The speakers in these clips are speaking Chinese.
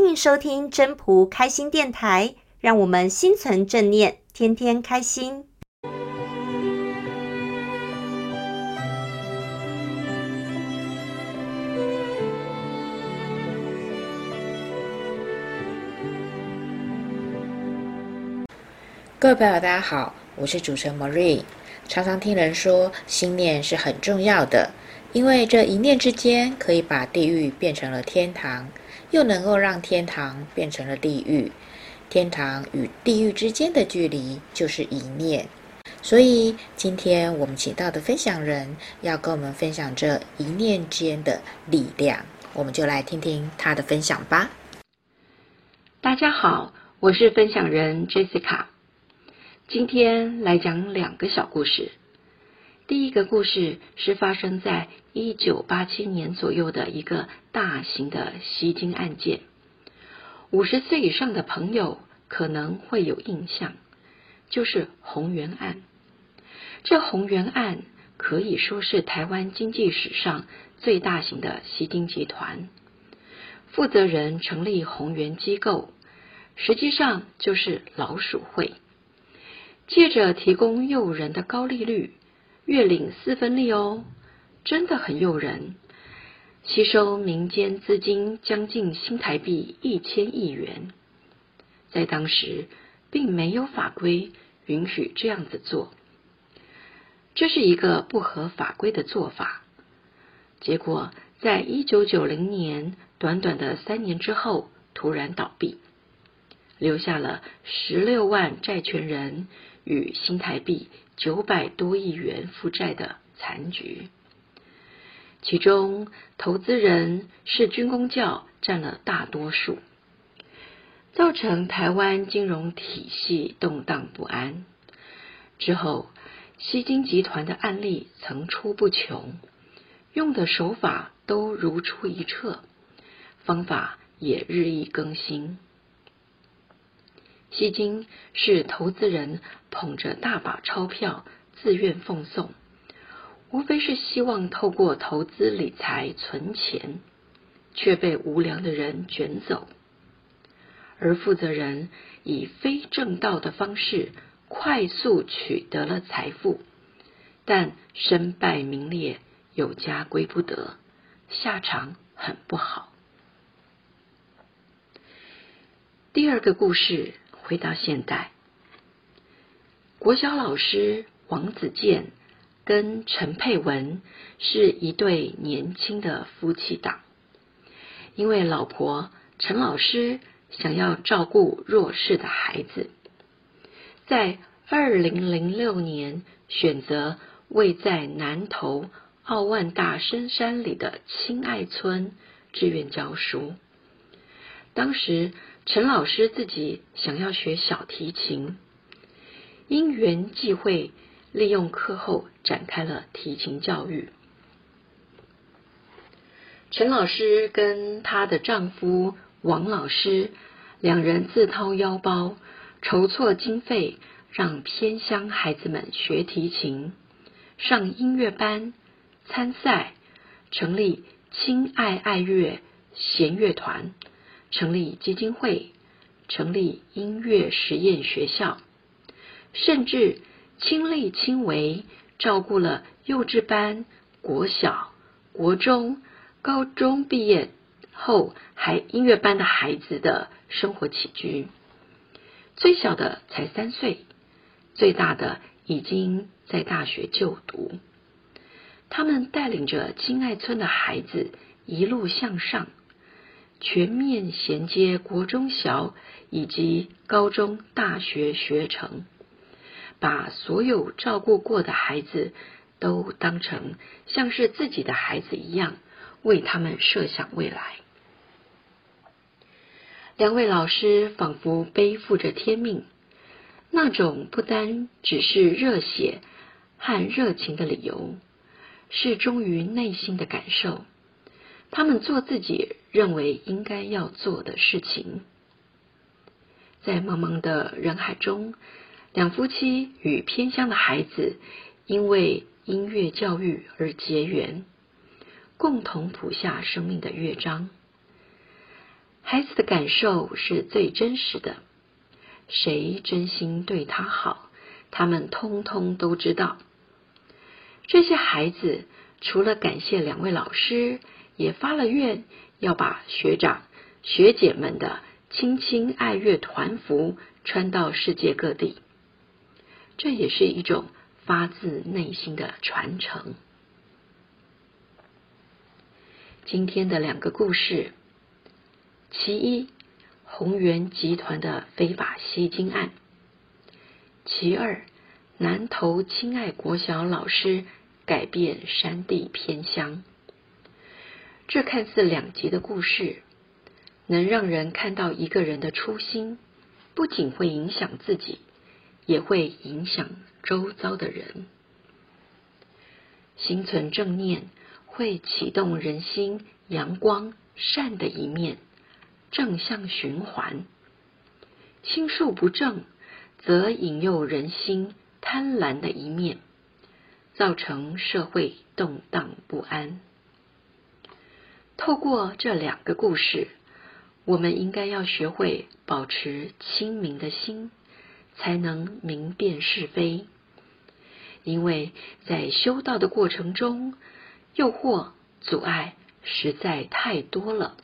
欢迎收听真朴开心电台，让我们心存正念，天天开心。各位朋友，大家好，我是主持人 Marie。常常听人说，心念是很重要的，因为这一念之间，可以把地狱变成了天堂，又能够让天堂变成了地狱。天堂与地狱之间的距离就是一念。所以，今天我们请到的分享人要跟我们分享这一念间的力量，我们就来听听他的分享吧。大家好，我是分享人 Jessica。今天来讲两个小故事。第一个故事是发生在一九八七年左右的一个大型的吸金案件。五十岁以上的朋友可能会有印象，就是鸿源案。这鸿源案可以说是台湾经济史上最大型的吸金集团。负责人成立红源机构，实际上就是老鼠会。借着提供诱人的高利率，月领四分利哦，真的很诱人。吸收民间资金将近新台币一千亿元，在当时并没有法规允许这样子做，这是一个不合法规的做法。结果在一九九零年，短短的三年之后，突然倒闭，留下了十六万债权人。与新台币九百多亿元负债的残局，其中投资人是军工教占了大多数，造成台湾金融体系动荡不安。之后，西金集团的案例层出不穷，用的手法都如出一辙，方法也日益更新。吸金是投资人捧着大把钞票自愿奉送，无非是希望透过投资理财存钱，却被无良的人卷走。而负责人以非正道的方式快速取得了财富，但身败名裂，有家归不得，下场很不好。第二个故事。回到现代，国小老师王子健跟陈佩文是一对年轻的夫妻档。因为老婆陈老师想要照顾弱势的孩子，在二零零六年选择位在南投奥万大深山里的亲爱村志愿教书。当时。陈老师自己想要学小提琴，因缘际会，利用课后展开了提琴教育。陈老师跟她的丈夫王老师两人自掏腰包筹措经费，让偏乡孩子们学提琴、上音乐班、参赛，成立亲爱爱乐弦乐团。成立基金会，成立音乐实验学校，甚至亲力亲为照顾了幼稚班、国小、国中、高中毕业后还音乐班的孩子的生活起居。最小的才三岁，最大的已经在大学就读。他们带领着亲爱村的孩子一路向上。全面衔接国中小以及高中大学学程，把所有照顾过的孩子都当成像是自己的孩子一样，为他们设想未来。两位老师仿佛背负着天命，那种不单只是热血和热情的理由，是忠于内心的感受。他们做自己认为应该要做的事情，在茫茫的人海中，两夫妻与偏乡的孩子因为音乐教育而结缘，共同谱下生命的乐章。孩子的感受是最真实的，谁真心对他好，他们通通都知道。这些孩子除了感谢两位老师，也发了愿，要把学长学姐们的亲亲爱乐团服穿到世界各地。这也是一种发自内心的传承。今天的两个故事，其一，宏源集团的非法吸金案；其二，南投亲爱国小老师改变山地偏乡。这看似两极的故事，能让人看到一个人的初心，不仅会影响自己，也会影响周遭的人。心存正念。会启动人心阳光善的一面，正向循环；心术不正，则引诱人心贪婪的一面，造成社会动荡不安。透过这两个故事，我们应该要学会保持清明的心，才能明辨是非。因为在修道的过程中，诱惑、阻碍实在太多了。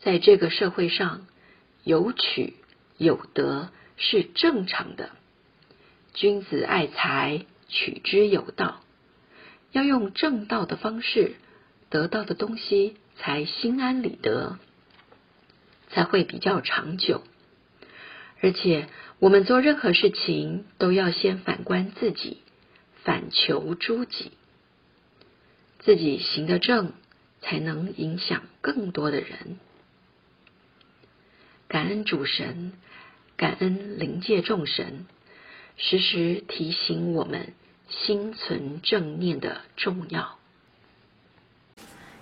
在这个社会上，有取有得是正常的。君子爱财，取之有道。要用正道的方式，得到的东西才心安理得，才会比较长久。而且，我们做任何事情都要先反观自己，反求诸己。自己行得正，才能影响更多的人。感恩主神，感恩灵界众神，时时提醒我们心存正念的重要。